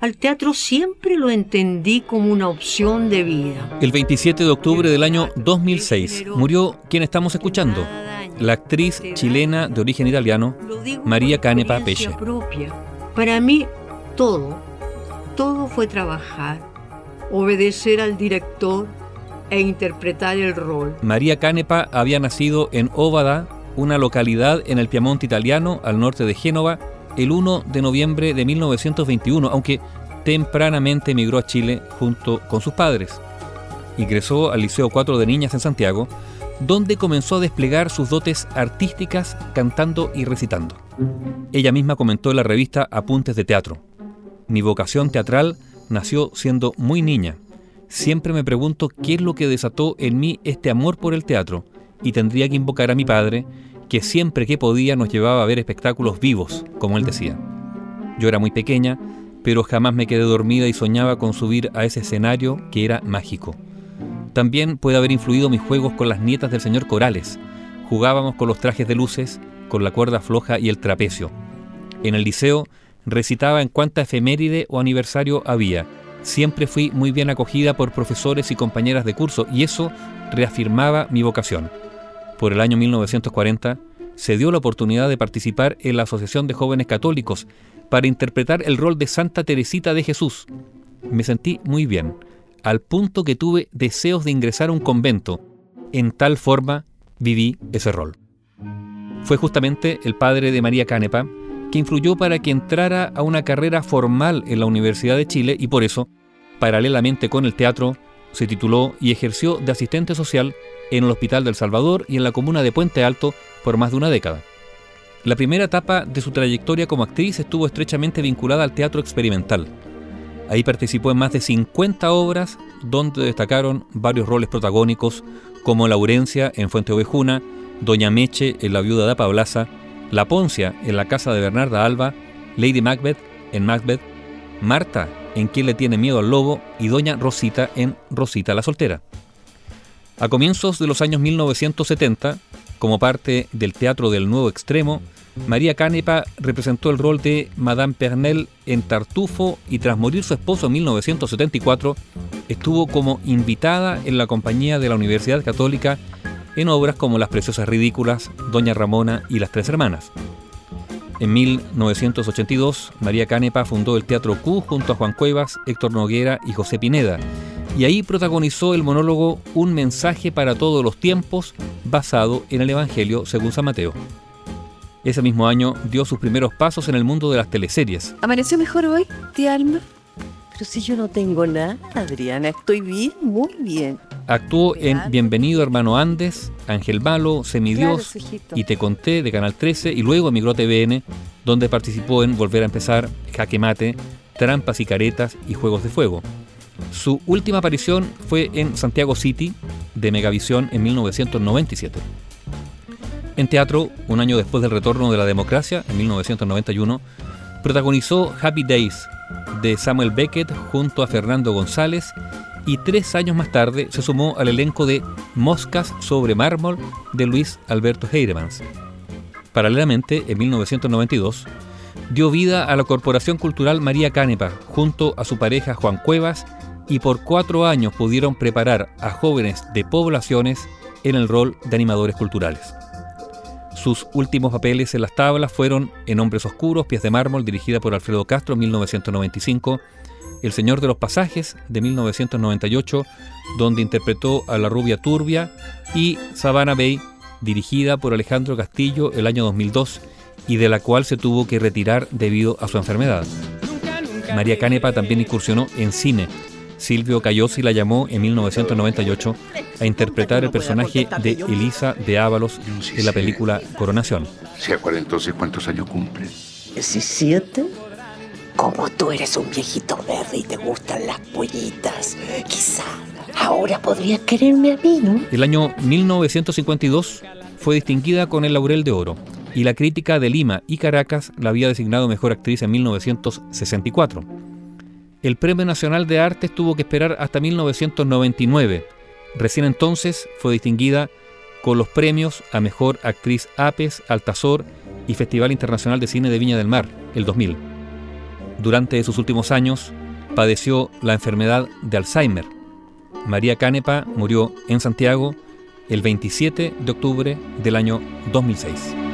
Al teatro siempre lo entendí como una opción de vida. El 27 de octubre del año 2006 murió quien estamos escuchando, la actriz chilena de origen italiano, María Canepa Pesce. Para mí, todo, todo fue trabajar, obedecer al director e interpretar el rol. María Canepa había nacido en Óvada, una localidad en el Piamonte italiano, al norte de Génova, el 1 de noviembre de 1921, aunque tempranamente emigró a Chile junto con sus padres. Ingresó al Liceo 4 de Niñas en Santiago, donde comenzó a desplegar sus dotes artísticas cantando y recitando. Ella misma comentó en la revista Apuntes de Teatro. Mi vocación teatral nació siendo muy niña. Siempre me pregunto qué es lo que desató en mí este amor por el teatro y tendría que invocar a mi padre, que siempre que podía nos llevaba a ver espectáculos vivos, como él decía. Yo era muy pequeña, pero jamás me quedé dormida y soñaba con subir a ese escenario que era mágico. También puede haber influido mis juegos con las nietas del señor Corales. Jugábamos con los trajes de luces, con la cuerda floja y el trapecio. En el liceo recitaba en cuánta efeméride o aniversario había. Siempre fui muy bien acogida por profesores y compañeras de curso y eso reafirmaba mi vocación. Por el año 1940 se dio la oportunidad de participar en la Asociación de Jóvenes Católicos para interpretar el rol de Santa Teresita de Jesús. Me sentí muy bien, al punto que tuve deseos de ingresar a un convento. En tal forma viví ese rol. Fue justamente el padre de María Canepa que influyó para que entrara a una carrera formal en la Universidad de Chile y por eso, paralelamente con el teatro, se tituló y ejerció de asistente social en el Hospital del Salvador y en la comuna de Puente Alto por más de una década. La primera etapa de su trayectoria como actriz estuvo estrechamente vinculada al teatro experimental. Ahí participó en más de 50 obras donde destacaron varios roles protagónicos como Laurencia en Fuente Ovejuna, Doña Meche en La viuda de Pablaza, La Poncia en La casa de Bernarda Alba, Lady Macbeth en Macbeth, Marta en Quién le tiene miedo al lobo y Doña Rosita en Rosita la soltera. A comienzos de los años 1970, como parte del Teatro del Nuevo Extremo, María Canepa representó el rol de Madame Pernelle en Tartufo y tras morir su esposo en 1974, estuvo como invitada en la compañía de la Universidad Católica en obras como Las Preciosas Ridículas, Doña Ramona y Las Tres Hermanas. En 1982, María Canepa fundó el Teatro Q junto a Juan Cuevas, Héctor Noguera y José Pineda, y ahí protagonizó el monólogo Un mensaje para todos los tiempos, basado en el Evangelio según San Mateo. Ese mismo año dio sus primeros pasos en el mundo de las teleseries. ¿Amaneció mejor hoy, tía Alma? Pero si yo no tengo nada, Adriana, estoy bien, muy bien. Actuó en Bienvenido Hermano Andes, Ángel Malo, Semidios y Te Conté de Canal 13 y luego emigró a TVN, donde participó en Volver a Empezar, Jaque Mate, Trampas y Caretas y Juegos de Fuego. Su última aparición fue en Santiago City de Megavisión en 1997. En teatro, un año después del retorno de la democracia, en 1991, protagonizó Happy Days de Samuel Beckett junto a Fernando González y tres años más tarde se sumó al elenco de Moscas sobre mármol de Luis Alberto Heiremans. Paralelamente, en 1992, dio vida a la Corporación Cultural María Canepa junto a su pareja Juan Cuevas y por cuatro años pudieron preparar a jóvenes de poblaciones en el rol de animadores culturales. Sus últimos papeles en las tablas fueron En Hombres Oscuros, Pies de Mármol, dirigida por Alfredo Castro en 1995, El Señor de los Pasajes de 1998, donde interpretó a la rubia turbia, y Savannah Bay, dirigida por Alejandro Castillo el año 2002 y de la cual se tuvo que retirar debido a su enfermedad. María Canepa también incursionó en cine, Silvio Cayosi la llamó en 1998 a interpretar el personaje de Elisa de Ábalos en la película Coronación. ¿Se acuerda entonces cuántos años cumple? 17. Como tú eres un viejito verde y te gustan las pollitas, quizá ahora podrías quererme a mí, ¿no? El año 1952 fue distinguida con el Laurel de Oro y la crítica de Lima y Caracas la había designado mejor actriz en 1964 el Premio Nacional de Artes tuvo que esperar hasta 1999. Recién entonces fue distinguida con los premios a Mejor Actriz APES, Altazor y Festival Internacional de Cine de Viña del Mar, el 2000. Durante sus últimos años padeció la enfermedad de Alzheimer. María Canepa murió en Santiago el 27 de octubre del año 2006.